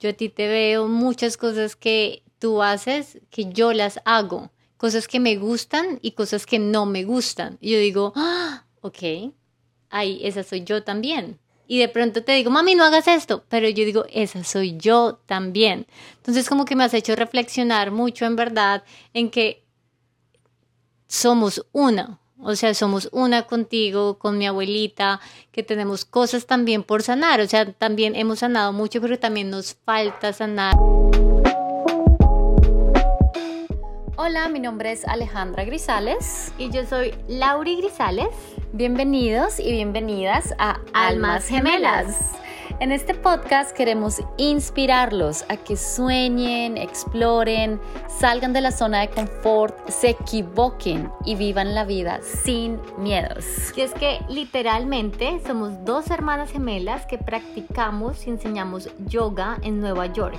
Yo a ti te veo muchas cosas que tú haces que yo las hago, cosas que me gustan y cosas que no me gustan. Y yo digo, ah, ok, ahí, esa soy yo también. Y de pronto te digo, mami, no hagas esto, pero yo digo, esa soy yo también. Entonces como que me has hecho reflexionar mucho en verdad en que somos una, o sea, somos una contigo, con mi abuelita, que tenemos cosas también por sanar. O sea, también hemos sanado mucho, pero también nos falta sanar. Hola, mi nombre es Alejandra Grisales. Y yo soy Lauri Grisales. Bienvenidos y bienvenidas a Almas Gemelas. En este podcast queremos inspirarlos a que sueñen, exploren, salgan de la zona de confort, se equivoquen y vivan la vida sin miedos. Y es que literalmente somos dos hermanas gemelas que practicamos y enseñamos yoga en Nueva York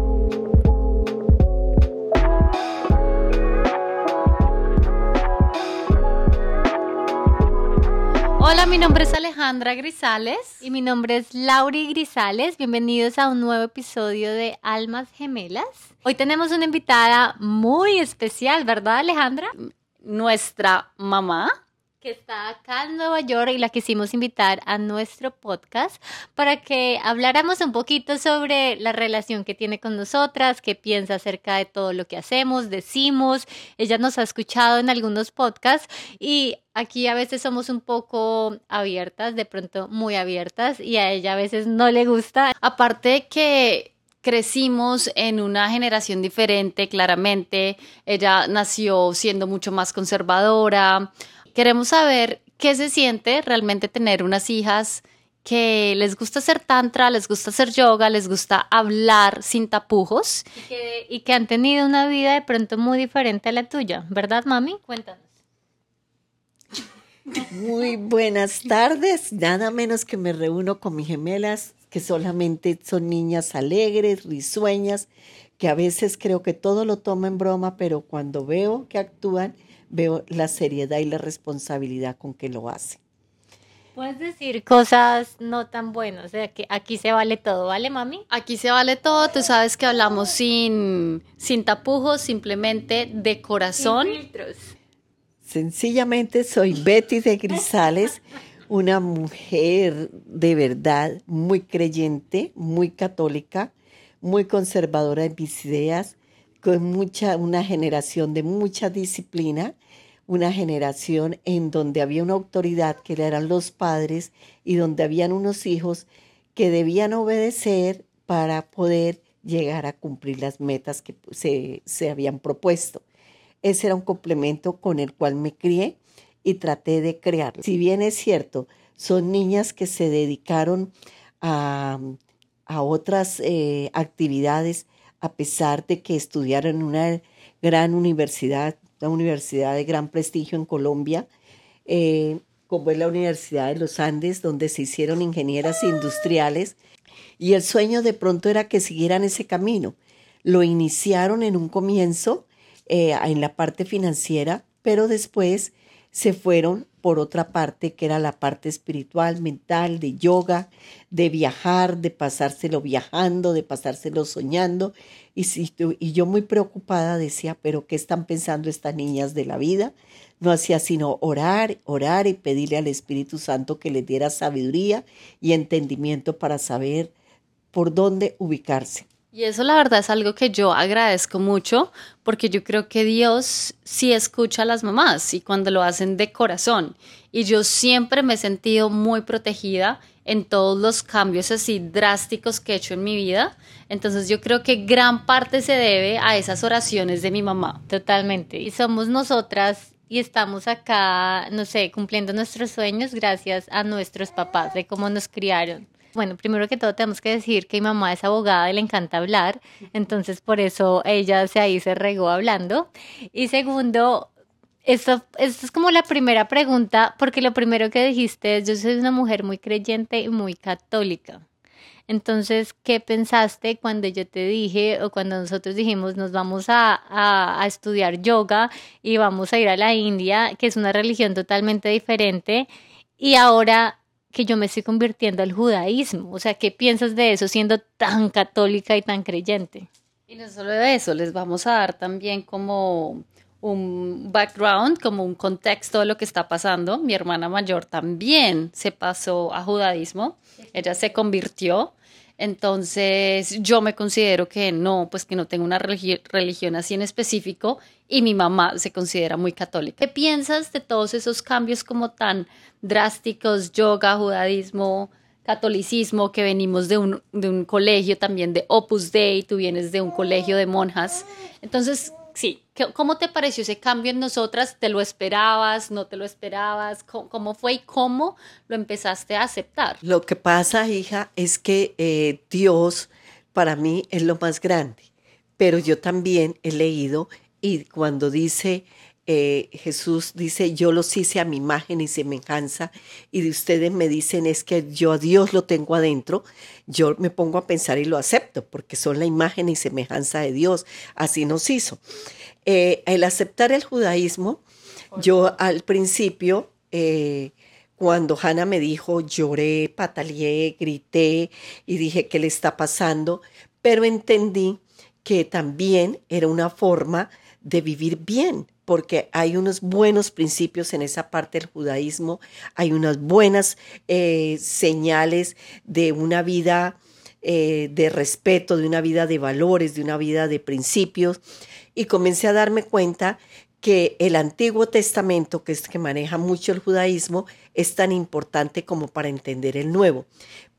Hola, mi nombre es Alejandra Grisales. Y mi nombre es Lauri Grisales. Bienvenidos a un nuevo episodio de Almas Gemelas. Hoy tenemos una invitada muy especial, ¿verdad, Alejandra? Nuestra mamá que está acá en Nueva York y la quisimos invitar a nuestro podcast para que habláramos un poquito sobre la relación que tiene con nosotras, qué piensa acerca de todo lo que hacemos, decimos. Ella nos ha escuchado en algunos podcasts y aquí a veces somos un poco abiertas, de pronto muy abiertas y a ella a veces no le gusta. Aparte que crecimos en una generación diferente, claramente. Ella nació siendo mucho más conservadora. Queremos saber qué se siente realmente tener unas hijas que les gusta hacer tantra, les gusta hacer yoga, les gusta hablar sin tapujos. Y que, han tenido una vida de pronto muy diferente a la tuya, ¿verdad, mami? Cuéntanos. Muy buenas tardes, nada menos que me reúno con mis gemelas, que solamente son niñas alegres, risueñas, que a veces creo que todo lo toman en broma, pero cuando veo que actúan, veo la seriedad y la responsabilidad con que lo hace. Puedes decir cosas no tan buenas, o sea que aquí se vale todo, ¿vale, mami? Aquí se vale todo, tú sabes que hablamos sin, sin tapujos, simplemente de corazón. Sin filtros. Sencillamente soy Betty de Grisales, una mujer de verdad muy creyente, muy católica, muy conservadora en mis ideas, con mucha, una generación de mucha disciplina, una generación en donde había una autoridad que eran los padres y donde habían unos hijos que debían obedecer para poder llegar a cumplir las metas que se, se habían propuesto. Ese era un complemento con el cual me crié y traté de crearlo. Si bien es cierto, son niñas que se dedicaron a, a otras eh, actividades a pesar de que estudiaron en una gran universidad, una universidad de gran prestigio en Colombia, eh, como es la Universidad de los Andes, donde se hicieron ingenieras industriales, y el sueño de pronto era que siguieran ese camino. Lo iniciaron en un comienzo eh, en la parte financiera, pero después se fueron por otra parte, que era la parte espiritual, mental, de yoga, de viajar, de pasárselo viajando, de pasárselo soñando. Y, si, y yo muy preocupada decía, pero ¿qué están pensando estas niñas de la vida? No hacía sino orar, orar y pedirle al Espíritu Santo que les diera sabiduría y entendimiento para saber por dónde ubicarse. Y eso la verdad es algo que yo agradezco mucho porque yo creo que Dios sí escucha a las mamás y cuando lo hacen de corazón. Y yo siempre me he sentido muy protegida en todos los cambios así drásticos que he hecho en mi vida. Entonces yo creo que gran parte se debe a esas oraciones de mi mamá. Totalmente. Y somos nosotras y estamos acá, no sé, cumpliendo nuestros sueños gracias a nuestros papás, de cómo nos criaron Bueno, primero que todo tenemos que decir que mi mamá es abogada y le encanta hablar, entonces por eso ella se ahí se regó hablando. Y segundo, esto, es como la primera pregunta, porque lo primero que dijiste es, yo soy una mujer muy creyente y muy católica. Entonces, ¿qué pensaste cuando yo te dije o cuando nosotros dijimos nos vamos a, a, estudiar yoga y vamos a ir a la India, que es una religión totalmente diferente, y ahora que yo me estoy convirtiendo al judaísmo? O sea, ¿qué piensas de eso siendo tan católica y tan creyente? Y no solo de eso, les vamos a dar también como un background, como un contexto de lo que está pasando. Mi hermana mayor también se pasó a judaísmo, ella se convirtió. Entonces yo me considero que no, pues que no tengo una religi religión así en específico y mi mamá se considera muy católica. ¿Qué piensas de todos esos cambios como tan drásticos, yoga, judaísmo, catolicismo, que venimos de un, de un colegio también de Opus Dei, tú vienes de un colegio de monjas? Entonces, sí, ¿cómo te pareció ese cambio en nosotras? ¿Te lo esperabas? ¿No te lo esperabas? ¿Cómo fue y cómo lo empezaste a aceptar? Lo que pasa, hija, es que eh, Dios para mí es lo más grande, pero yo también he leído y cuando dice eh, Jesús dice, yo los hice a mi imagen y semejanza, y de ustedes me dicen es que yo a Dios lo tengo adentro, yo me pongo a pensar y lo acepto, porque son la imagen y semejanza de Dios, así nos hizo. Eh, el aceptar el judaísmo, yo al principio, eh, cuando Hannah me dijo, lloré, pataleé, grité y dije, ¿qué le está pasando? Pero entendí que también era una forma de vivir bien, porque hay unos buenos principios en esa parte del judaísmo, hay unas buenas eh, señales de una vida eh, de respeto, de una vida de valores, de una vida de principios, y comencé a darme cuenta que el Antiguo Testamento, que es que maneja mucho el judaísmo, es tan importante como para entender el Nuevo.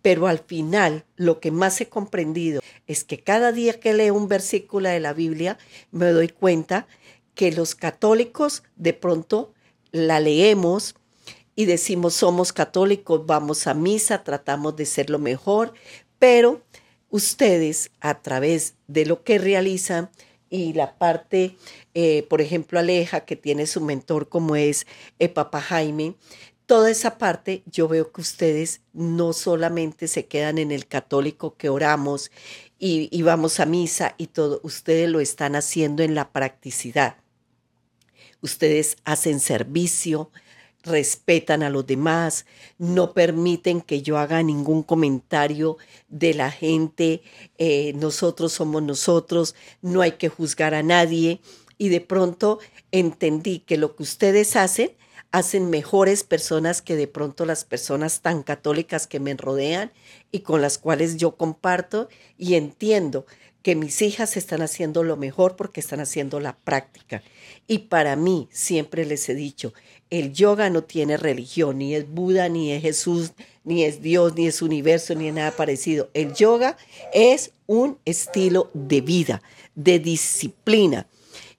Pero al final, lo que más he comprendido es que cada día que leo un versículo de la Biblia, me doy cuenta que los católicos de pronto la leemos y decimos somos católicos, vamos a misa, tratamos de ser lo mejor, pero ustedes a través de lo que realizan y la parte, eh, por ejemplo, Aleja, que tiene su mentor como es el Papa Jaime, toda esa parte yo veo que ustedes no solamente se quedan en el católico que oramos y vamos a misa y todo, ustedes lo están haciendo en la practicidad ustedes hacen servicio, respetan a los demás, no permiten que yo haga ningún comentario de la gente, eh, nosotros somos nosotros, no hay que juzgar a nadie. Y de pronto entendí que lo que ustedes hacen, hacen mejores personas que de pronto las personas tan católicas que me rodean y con las cuales yo comparto y entiendo que mis hijas están haciendo lo mejor porque están haciendo la práctica. Y para mí, siempre les he dicho, el yoga no tiene religión, ni es Buda, ni es Jesús, ni es Dios, ni es universo, ni es nada parecido. El yoga es un estilo de vida, de disciplina.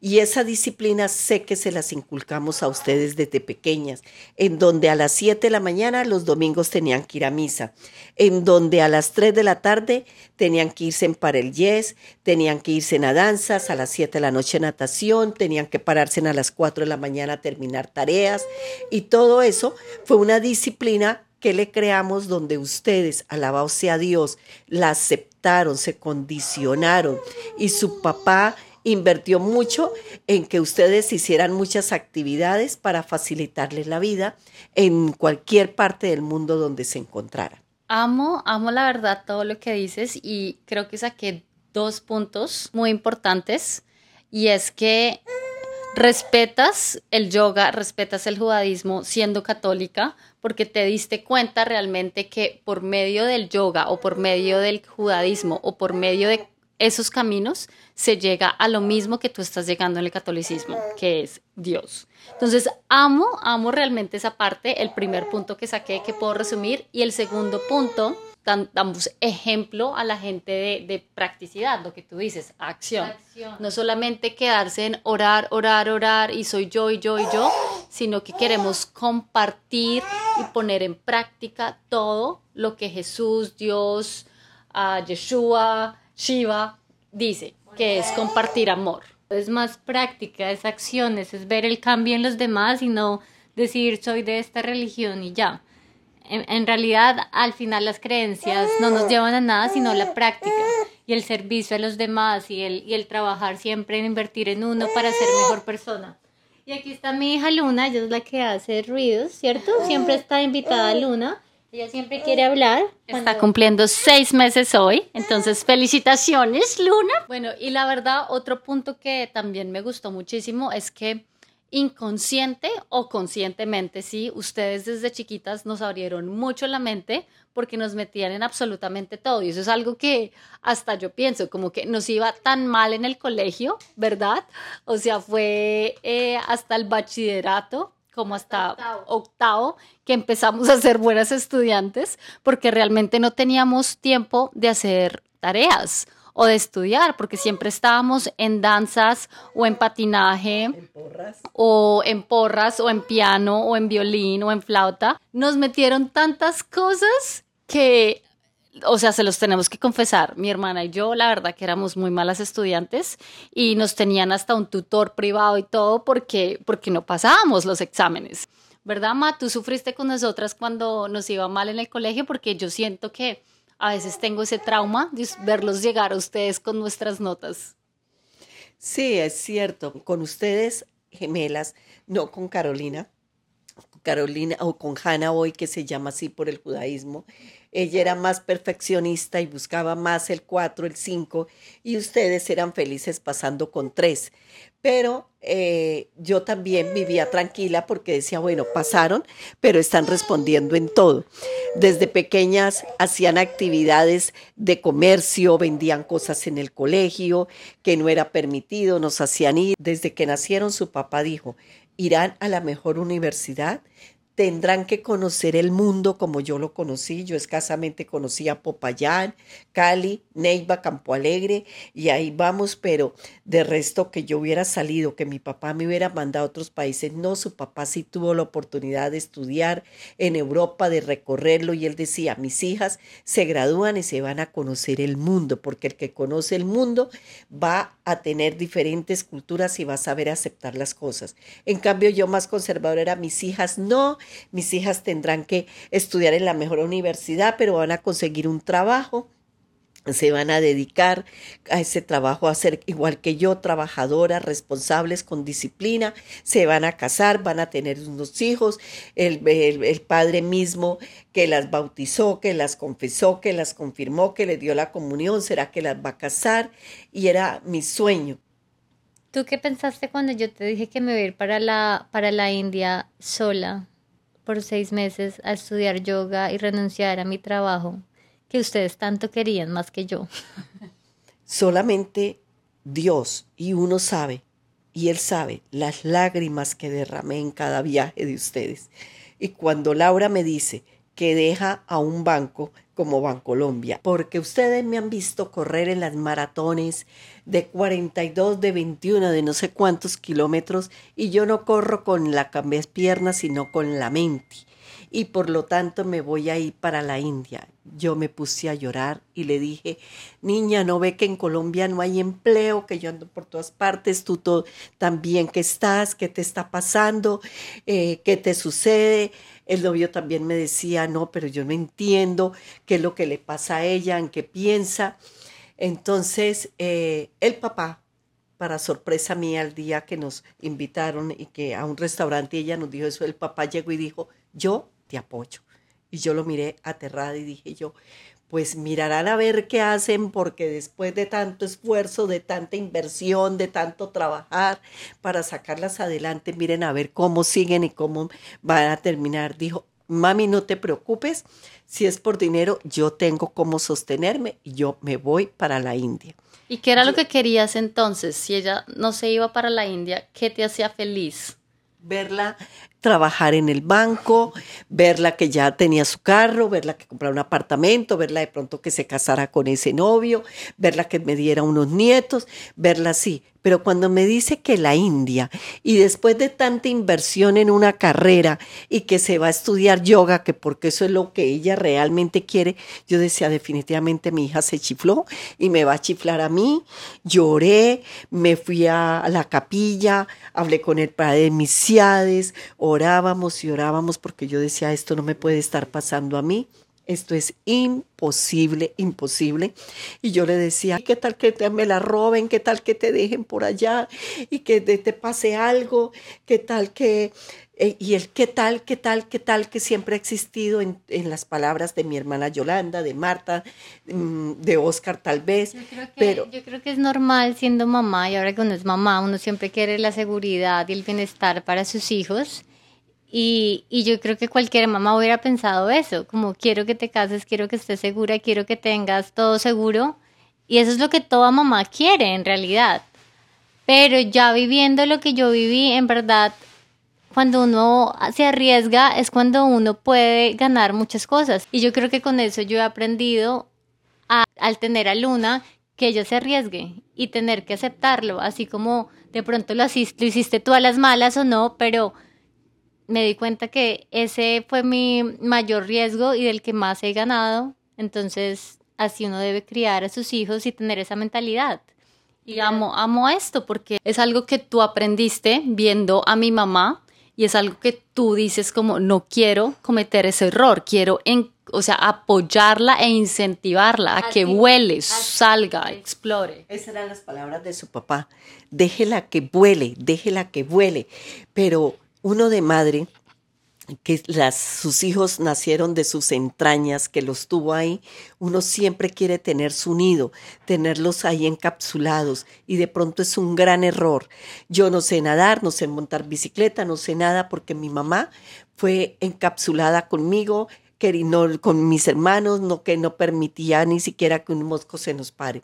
Y esa disciplina sé que se las inculcamos a ustedes desde pequeñas, en donde a las 7 de la mañana los domingos tenían que ir a misa, en donde a las 3 de la tarde tenían que irse para el yes, tenían que irse a danzas, a las 7 de la noche natación, tenían que pararse a las 4 de la mañana a terminar tareas. Y todo eso fue una disciplina que le creamos donde ustedes, alabado sea Dios, la aceptaron, se condicionaron. Y su papá invirtió mucho en que ustedes hicieran muchas actividades para facilitarles la vida en cualquier parte del mundo donde se encontraran. Amo, amo la verdad todo lo que dices y creo que saqué dos puntos muy importantes y es que respetas el yoga, respetas el judaísmo siendo católica porque te diste cuenta realmente que por medio del yoga o por medio del judaísmo o por medio de esos caminos se llega a lo mismo que tú estás llegando en el catolicismo, que es Dios. Entonces, amo, amo realmente esa parte, el primer punto que saqué que puedo resumir y el segundo punto, damos ejemplo a la gente de, practicidad, lo que tú dices, acción. acción. No solamente quedarse en orar, orar, orar y soy yo y yo y yo, sino que queremos compartir y poner en práctica todo lo que Jesús, Dios, uh, Yeshua, Shiva dice, que es compartir amor. Es más práctica, es acciones, es ver el cambio en los demás y no decir soy de esta religión y ya. En, realidad, al final las creencias no nos llevan a nada, sino la práctica y el servicio a los demás y el, y el trabajar siempre en invertir en uno para ser mejor persona. Y aquí está mi hija Luna, ella es la que hace ruidos, ¿cierto? Siempre está invitada Luna. Ella siempre quiere hablar. Está cumpliendo seis meses hoy, entonces felicitaciones, Luna. Bueno, y la verdad, otro punto que también me gustó muchísimo es que inconsciente o conscientemente, sí, ustedes desde chiquitas nos abrieron mucho la mente porque nos metían en absolutamente todo. Y eso es algo que hasta yo pienso, como que nos iba tan mal en el colegio, ¿verdad? O sea, fue eh, hasta el bachillerato como hasta, octavo. que empezamos a ser buenas estudiantes porque realmente no teníamos tiempo de hacer tareas o de estudiar, porque siempre estábamos en danzas o en patinaje, o en porras, o en piano, o en violín, o en flauta. Nos metieron tantas cosas que, o sea, se los tenemos que confesar. Mi hermana y yo, la verdad que éramos muy malas estudiantes y nos tenían hasta un tutor privado y todo porque, porque no pasábamos los exámenes. ¿Verdad, Ma? Tú sufriste con nosotras cuando nos iba mal en el colegio porque yo siento que a veces tengo ese trauma de verlos llegar a ustedes con nuestras notas. Sí, es cierto. Con ustedes, gemelas, no con Carolina. Carolina o con Hannah hoy, que se llama así por el judaísmo. Ella era más perfeccionista y buscaba más el 4, el 5, y ustedes eran felices pasando con 3 pero eh, yo también vivía tranquila porque decía, bueno, pasaron, pero están respondiendo en todo. Desde pequeñas hacían actividades de comercio, vendían cosas en el colegio que no era permitido, nos hacían ir. Desde que nacieron su papá dijo, irán a la mejor universidad, tendrán que conocer el mundo como yo lo conocí. Yo escasamente conocía Popayán, Cali, Neiva, Campo Alegre y ahí vamos, pero de resto que yo hubiera salido, que mi papá me hubiera mandado a otros países, no, su papá sí tuvo la oportunidad de estudiar en Europa, de recorrerlo y él decía, mis hijas se gradúan y se van a conocer el mundo, porque el que conoce el mundo va a tener diferentes culturas y va a saber aceptar las cosas. En cambio, yo más conservadora era mis hijas, no, mis hijas tendrán que estudiar en la mejor universidad, pero van a conseguir un trabajo se van a dedicar a ese trabajo a ser igual que yo, trabajadoras, responsables, con disciplina, se van a casar, van a tener unos hijos, el, padre mismo que las bautizó, que las confesó, que las confirmó, que le dio la comunión, será que las va a casar y era mi sueño. ¿Tú qué pensaste cuando yo te dije que me voy a ir para la, para la India sola? Por seis meses a estudiar yoga y renunciar a mi trabajo que ustedes tanto querían más que yo. Solamente Dios y uno sabe, y Él sabe las lágrimas que derramé en cada viaje de ustedes. Y cuando Laura me dice que deja a un banco como Bancolombia, porque ustedes me han visto correr en las maratones de 42, de 21, de no sé cuántos kilómetros, y yo no corro con la pierna, sino con la mente. Y por lo tanto me voy a ir para la India. Yo me puse a llorar y le dije, niña, ¿no ve que en Colombia no hay empleo, que yo ando por todas partes, tú también que estás, qué te está pasando, eh, qué te sucede? El novio también me decía, no, pero yo no entiendo qué es lo que le pasa a ella, en qué piensa. Entonces, eh, el papá, para sorpresa mía, el día que nos invitaron y que a un restaurante ella nos dijo eso, el papá llegó y dijo, yo te apoyo. Y yo lo miré aterrada y dije yo, pues mirarán a ver qué hacen porque después de tanto esfuerzo, de tanta inversión, de tanto trabajar para sacarlas adelante, miren a ver cómo siguen y cómo van a terminar. Dijo, mami, no te preocupes, si es por dinero, yo tengo cómo sostenerme y yo me voy para la India. ¿Y qué era lo que querías entonces? Si ella no se iba para la India, ¿qué te hacía feliz? Verla trabajar en el banco, verla que ya tenía su carro, verla que comprara un apartamento, verla de pronto que se casara con ese novio, verla que me diera unos nietos, verla así. Pero cuando me dice que la India, y después de tanta inversión en una carrera y que se va a estudiar yoga, que porque eso es lo que ella realmente quiere, yo decía, definitivamente mi hija se chifló y me va a chiflar a mí. Lloré, me fui a la capilla, hablé con el padre de mis ciades, orábamos y orábamos porque yo decía, esto no me puede estar pasando a mí. Esto es imposible, imposible. Y yo le decía, ¿qué tal que te, me la roben? ¿Qué tal que te dejen por allá? Y que te, pase algo. ¿Qué tal que... Eh, y el qué tal, qué tal, qué tal que siempre ha existido en, las palabras de mi hermana Yolanda, de Marta, mm, de Oscar tal vez. pero yo creo que es normal siendo mamá y ahora que uno es mamá, uno siempre quiere la seguridad y el bienestar para sus hijos. Y, y, yo creo que cualquier mamá hubiera pensado eso, como quiero que te cases, quiero que estés segura, quiero que tengas todo seguro. Y eso es lo que toda mamá quiere en realidad. Pero ya viviendo lo que yo viví, en verdad, cuando uno se arriesga es cuando uno puede ganar muchas cosas. Y yo creo que con eso yo he aprendido a, al tener a Luna que ella se arriesgue y tener que aceptarlo, así como de pronto lo, lo hiciste tú a las malas o no, pero me di cuenta que ese fue mi mayor riesgo y del que más he ganado. Entonces, así uno debe criar a sus hijos y tener esa mentalidad. Y amo, amo esto porque es algo que tú aprendiste viendo a mi mamá y es algo que tú dices como no quiero cometer ese error, quiero en, o sea, apoyarla e incentivarla a que vuele, salga, explore. Esas eran las palabras de su papá. Déjela que vuele, déjela que vuele. Pero uno de madre, que las, sus hijos nacieron de sus entrañas, que los tuvo ahí, uno siempre quiere tener su nido, tenerlos ahí encapsulados y de pronto es un gran error. Yo no sé nadar, no sé montar bicicleta, no sé nada porque mi mamá fue encapsulada conmigo, que con mis hermanos, no, que no permitía ni siquiera que un mosco se nos pare.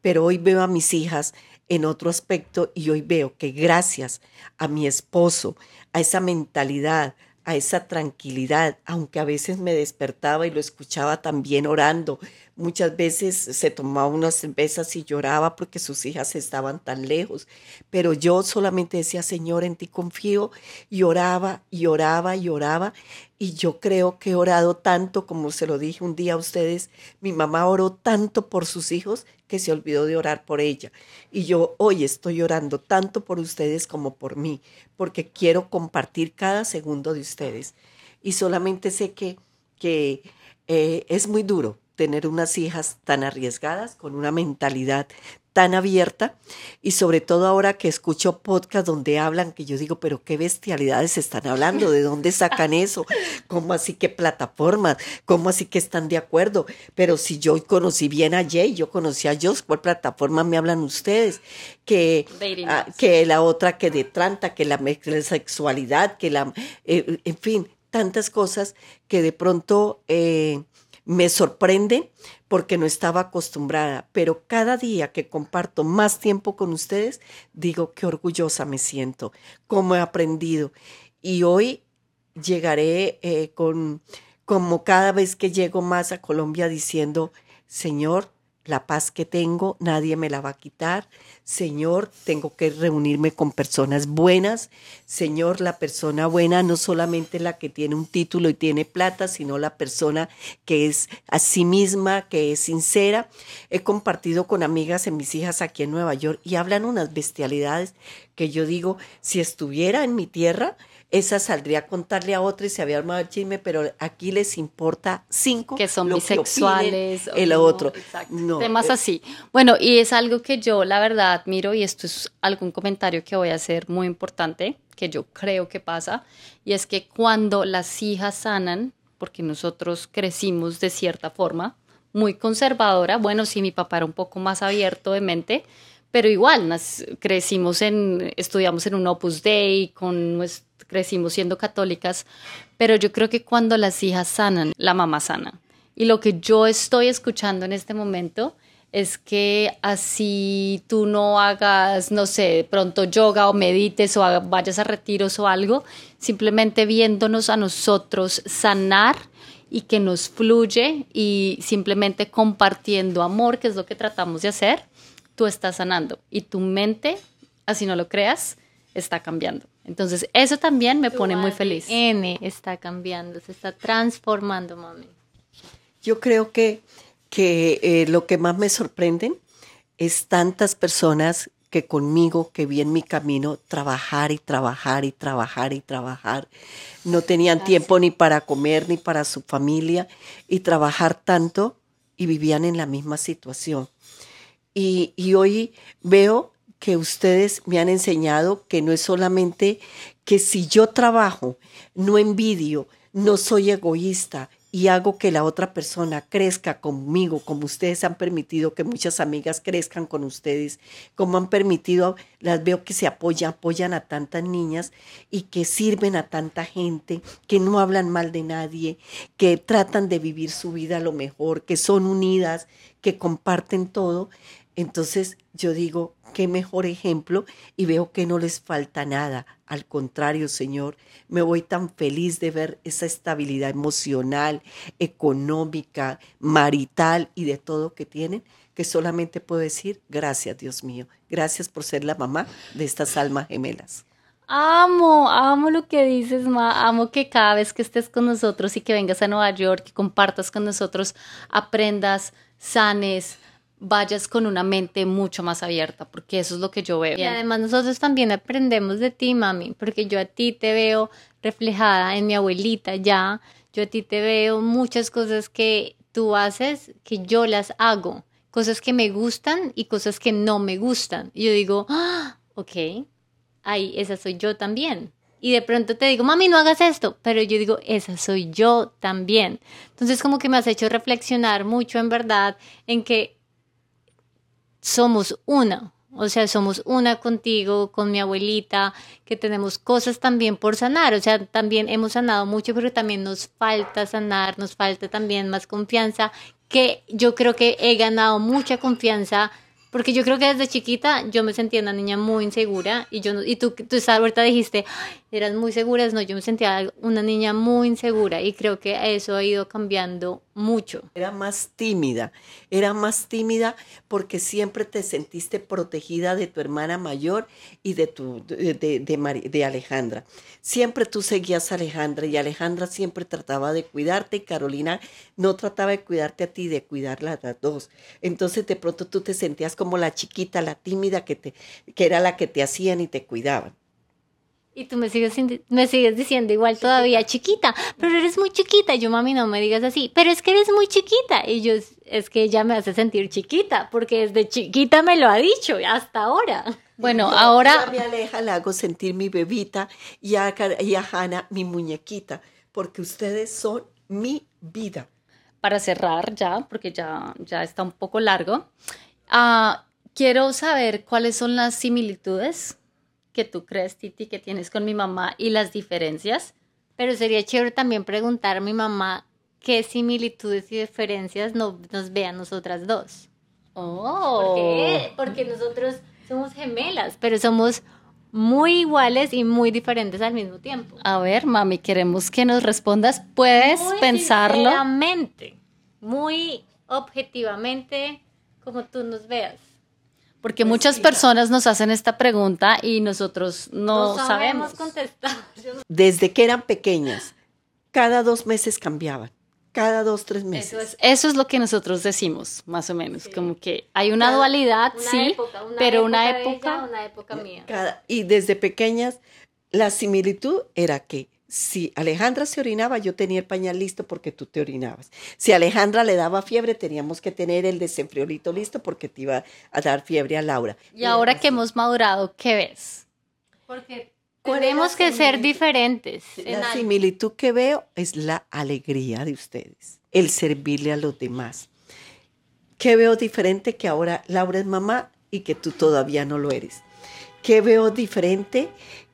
Pero hoy veo a mis hijas en otro aspecto y hoy veo que gracias a mi esposo, a esa mentalidad, a esa tranquilidad, aunque a veces me despertaba y lo escuchaba también orando. Muchas veces se tomaba unas cervezas y lloraba porque sus hijas estaban tan lejos, pero yo solamente decía, Señor, en ti confío, y oraba y oraba y oraba, y yo creo que he orado tanto, como se lo dije un día a ustedes, mi mamá oró tanto por sus hijos que se olvidó de orar por ella. Y yo hoy estoy orando tanto por ustedes como por mí, porque quiero compartir cada segundo de ustedes. Y solamente sé que, que eh, es muy duro tener unas hijas tan arriesgadas, con una mentalidad tan abierta y sobre todo ahora que escucho podcast donde hablan que yo digo, pero qué bestialidades están hablando, de dónde sacan eso, cómo así que plataformas, cómo así que están de acuerdo, pero si yo conocí bien a Jay, yo conocí a Joss, ¿cuál plataforma me hablan ustedes? Que, ah, que la otra que de Tranta, que la sexualidad, que la, eh, en fin, tantas cosas que de pronto eh, me sorprende porque no estaba acostumbrada, pero cada día que comparto más tiempo con ustedes, digo qué orgullosa me siento, cómo he aprendido. Y hoy llegaré eh, con, como cada vez que llego más a Colombia diciendo, Señor, la paz que tengo, nadie me la va a quitar. Señor, tengo que reunirme con personas buenas. Señor, la persona buena no solamente la que tiene un título y tiene plata, sino la persona que es a sí misma, que es sincera. He compartido con amigas en mis hijas aquí en Nueva York y hablan unas bestialidades que yo digo, si estuviera en mi tierra, esa saldría a contarle a otra y se había armado el chisme, pero aquí les importa cinco. Que son bisexuales. el otro. No, Temas así. Bueno, y es algo que yo la verdad admiro y esto es algún comentario que voy a hacer muy importante, que yo creo que pasa, y es que cuando las hijas sanan, porque nosotros crecimos de cierta forma, muy conservadora, bueno, sí, mi papá era un poco más abierto de mente, pero igual nos crecimos en, estudiamos en un Opus Dei, con crecimos siendo católicas, pero yo creo que cuando las hijas sanan, la mamá sana. Y lo que yo estoy escuchando en este momento es que así tú no hagas, no sé, pronto yoga o medites o vayas a retiros o algo, simplemente viéndonos a nosotros sanar y que nos fluye y simplemente compartiendo amor, que es lo que tratamos de hacer, tú estás sanando y tu mente, así no lo creas, está cambiando. Entonces, eso también me pone muy feliz. N está cambiando, se está transformando, mami. Yo creo que que eh, lo que más me sorprenden es tantas personas que conmigo, que vi en mi camino, trabajar y trabajar y trabajar y trabajar. No tenían tiempo ni para comer ni para su familia y trabajar tanto y vivían en la misma situación. Y, y hoy veo que ustedes me han enseñado que no es solamente que si yo trabajo, no envidio, no soy egoísta, y hago que la otra persona crezca conmigo, como ustedes han permitido que muchas amigas crezcan con ustedes, como han permitido, las veo que se apoyan, apoyan a tantas niñas y que sirven a tanta gente, que no hablan mal de nadie, que tratan de vivir su vida lo mejor, que son unidas, que comparten todo. Entonces yo digo, qué mejor ejemplo y veo que no les falta nada. Al contrario, Señor, me voy tan feliz de ver esa estabilidad emocional, económica, marital y de todo que tienen, que solamente puedo decir gracias, Dios mío. Gracias por ser la mamá de estas almas gemelas. Amo, amo lo que dices, Ma. Amo que cada vez que estés con nosotros y que vengas a Nueva York, que compartas con nosotros, aprendas, sanes, vayas con una mente mucho más abierta, porque eso es lo que yo veo. Y además nosotros también aprendemos de ti, mami, porque yo a ti te veo reflejada en mi abuelita ya, yo a ti te veo muchas cosas que tú haces que yo las hago, cosas que me gustan y cosas que no me gustan. Y yo digo, ah, ok, ahí, esa soy yo también. Y de pronto te digo, mami, no hagas esto, pero yo digo, esa soy yo también. Entonces como que me has hecho reflexionar mucho en verdad en que somos una, o sea, somos una contigo, con mi abuelita, que tenemos cosas también por sanar, o sea, también hemos sanado mucho, pero también nos falta sanar, nos falta también más confianza, que yo creo que he ganado mucha confianza porque yo creo que desde chiquita yo me sentía una niña muy insegura y yo y tú, tú ahorita dijiste, eras muy segura, no, yo me sentía una niña muy insegura y creo que eso ha ido cambiando mucho. Era más tímida, era más tímida porque siempre te sentiste protegida de tu hermana mayor y de, tu, de, de, de, Alejandra. Siempre tú seguías a Alejandra y Alejandra siempre trataba de cuidarte y Carolina no trataba de cuidarte a ti, de cuidarla a las dos. Entonces de pronto tú te sentías como la chiquita, la tímida que, te, que era la que te hacían y te cuidaban. Y tú me sigues, me sigues diciendo igual todavía chiquita, pero eres muy chiquita. Yo, mami, no me digas así, pero es que eres muy chiquita. Y yo, es que ella me hace sentir chiquita, porque desde chiquita me lo ha dicho, hasta ahora. Bueno, ahora... A mi Aleja la hago sentir mi bebita y a, y a Hanna mi muñequita, porque ustedes son mi vida. Para cerrar ya, porque ya, ya está un poco largo, uh, quiero saber cuáles son las similitudes que tú crees, Titi, que tienes con mi mamá y las diferencias. Pero sería chévere también preguntar a mi mamá qué similitudes y diferencias no, nos vean nosotras dos. Oh. ¿Por qué? Porque nosotros somos gemelas, pero somos muy iguales y muy diferentes al mismo tiempo. A ver, mami, queremos que nos respondas. ¿Puedes muy pensarlo? muy objetivamente, como tú nos veas. Porque pues muchas personas nos hacen esta pregunta y nosotros no, sabemos. contestar. Desde que eran pequeñas, cada dos meses cambiaban. Cada dos, tres meses. Eso es, eso es lo que nosotros decimos, más o menos. Como que hay una dualidad, sí, pero una época. una época mía. y desde pequeñas, la similitud era que si Alejandra se orinaba, yo tenía el pañal listo porque tú te orinabas. Si Alejandra le daba fiebre, teníamos que tener el desenfriolito listo porque te iba a dar fiebre a Laura. Y, ahora que hemos madurado, ¿qué ves? Porque tenemos que ser diferentes. La similitud que veo es la alegría de ustedes, el servirle a los demás. ¿Qué veo diferente que ahora Laura es mamá y que tú todavía no lo eres? ¿Qué veo diferente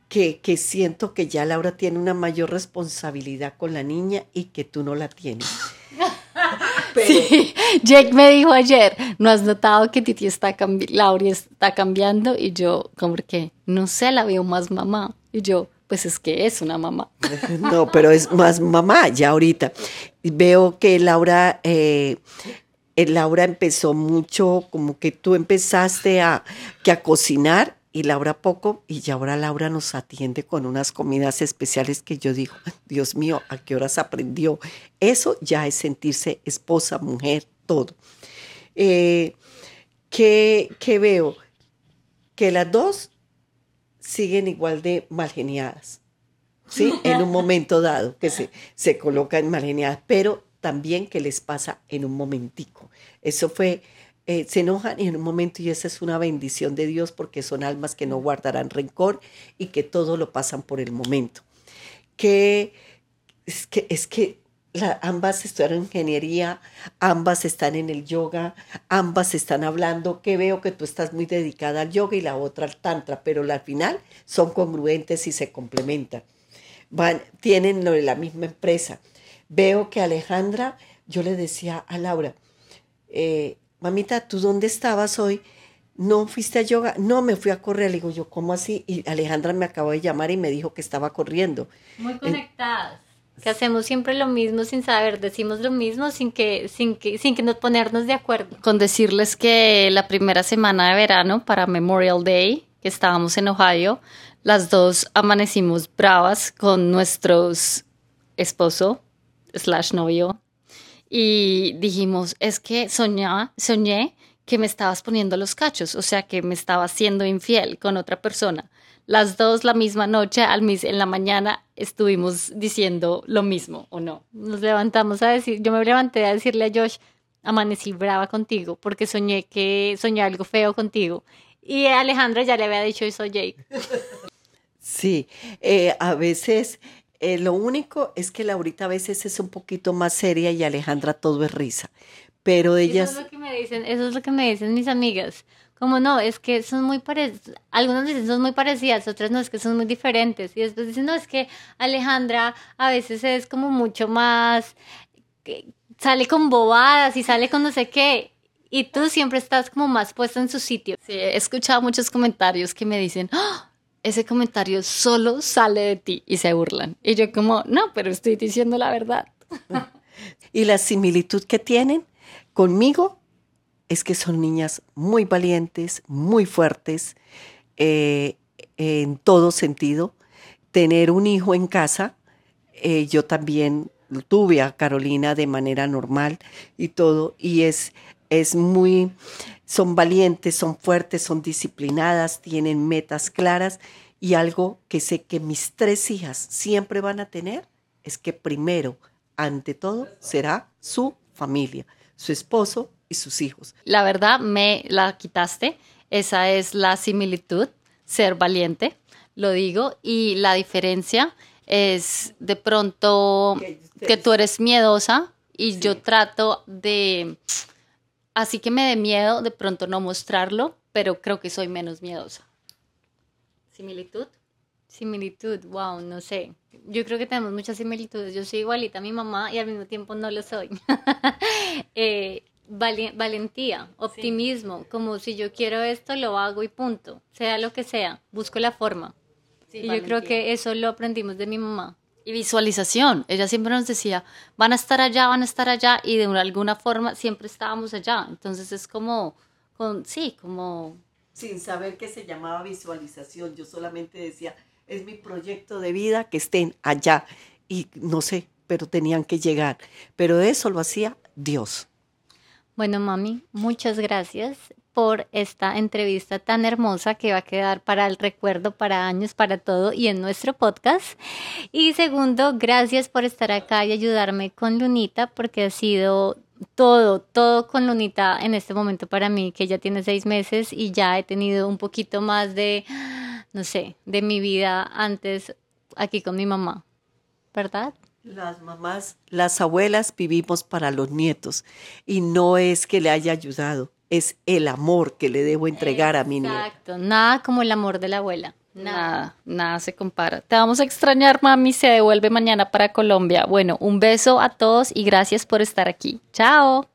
que, siento que ya Laura tiene una mayor responsabilidad con la niña y que tú no la tienes. Sí, Jake me dijo ayer, ¿no has notado que Titi está cambiando, Laura está cambiando? Y yo, como que, no sé, la veo más mamá. Y yo, pues es que es una mamá. No, pero es más mamá ya ahorita. Veo que Laura, eh, eh, Laura empezó mucho, como que tú empezaste a, que a cocinar y Laura poco, y ya ahora Laura nos atiende con unas comidas especiales que yo digo, Dios mío, ¿a qué horas aprendió? Eso ya es sentirse esposa, mujer, todo. Eh, ¿qué, ¿Qué veo? Que las dos siguen igual de mal geniadas, ¿sí? En un momento dado, que se, se colocan mal geniadas, pero también que les pasa en un momentico. Eso fue eh, se enojan en un momento y esa es una bendición de Dios porque son almas que no guardarán rencor y que todo lo pasan por el momento. Que es que, es que ambas estudiaron ingeniería, ambas están en el yoga, ambas están hablando, que veo que tú estás muy dedicada al yoga y la otra al tantra, pero al final son congruentes y se complementan. Van, tienen lo de la misma empresa. Veo que Alejandra, yo le decía a Laura, eh, mamita, ¿tú dónde estabas hoy? ¿No fuiste a yoga? No, me fui a correr. Le digo yo, ¿cómo así? Y Alejandra me acabó de llamar y me dijo que estaba corriendo. Muy conectadas. que hacemos siempre lo mismo sin saber, decimos lo mismo sin que, sin que, sin que nos ponernos de acuerdo. Con decirles que la primera semana de verano para Memorial Day, que estábamos en Ohio, las dos amanecimos bravas con nuestros esposo slash novio y dijimos, es que soñaba, soñé que me estabas poniendo los cachos, o sea, que me estaba siendo infiel con otra persona. Las dos la misma noche, al mis, en la mañana, estuvimos diciendo lo mismo, ¿o no? Nos levantamos a decir, yo me levanté a decirle a Josh, amanecí brava contigo, porque soñé que soñé algo feo contigo. Y Alejandra ya le había dicho eso a Jake. Sí, eh, a veces eh, lo único es que Laurita a veces es un poquito más seria y Alejandra todo es risa. Pero ellas... Eso es lo que me dicen, eso es lo que me dicen mis amigas. Como no, es que son muy parecidas, algunas dicen son muy parecidas, otras no, es que son muy diferentes. Y después dicen, no, es que Alejandra a veces es como mucho más, sale con bobadas y sale con no sé qué. Y tú siempre estás como más puesta en su sitio. Sí, he escuchado muchos comentarios que me dicen, ¡Ah! Ese comentario solo sale de ti y se burlan. Y yo como, no, pero estoy diciendo la verdad. y la similitud que tienen conmigo es que son niñas muy valientes, muy fuertes, eh, en todo sentido. Tener un hijo en casa, eh, yo también tuve a Carolina de manera normal y todo, y es, es muy, son valientes, son fuertes, son disciplinadas, tienen metas claras y algo que sé que mis tres hijas siempre van a tener es que primero, ante todo, será su familia, su esposo y sus hijos. La verdad, me la quitaste. Esa es la similitud, ser valiente, lo digo, y la diferencia es de pronto que tú eres miedosa y yo trato de así que me dé miedo de pronto no mostrarlo, pero creo que soy menos miedosa. ¿Similitud? Similitud, wow, no sé. Yo creo que tenemos muchas similitudes. Yo soy igualita a mi mamá y al mismo tiempo no lo soy. Eh, valentía, optimismo, como si yo quiero esto, lo hago y punto. Sea lo que sea, busco la forma. y yo creo que eso lo aprendimos de mi mamá. Y visualización. Ella siempre nos decía, van a estar allá, van a estar allá, y de alguna forma siempre estábamos allá. Entonces es como, con, sí, como... Sin saber que se llamaba visualización, yo solamente decía, es mi proyecto de vida que estén allá. Y no sé, pero tenían que llegar. Pero eso lo hacía Dios. Bueno, mami, muchas gracias por esta entrevista tan hermosa que va a quedar para el recuerdo, para años, para todo y en nuestro podcast. Y segundo, gracias por estar acá y ayudarme con Lunita porque ha sido todo, todo con Lunita en este momento para mí, que ya tiene seis meses y ya he tenido un poquito más de, no sé, de mi vida antes aquí con mi mamá, ¿verdad? Las mamás, las abuelas vivimos para los nietos y no es que le haya ayudado, es el amor que le debo entregar a mi nieto. Exacto, nada como el amor de la abuela. Nada, nada se compara. Te vamos a extrañar, mami. Se devuelve mañana para Colombia. Bueno, un beso a todos y gracias por estar aquí. Chao.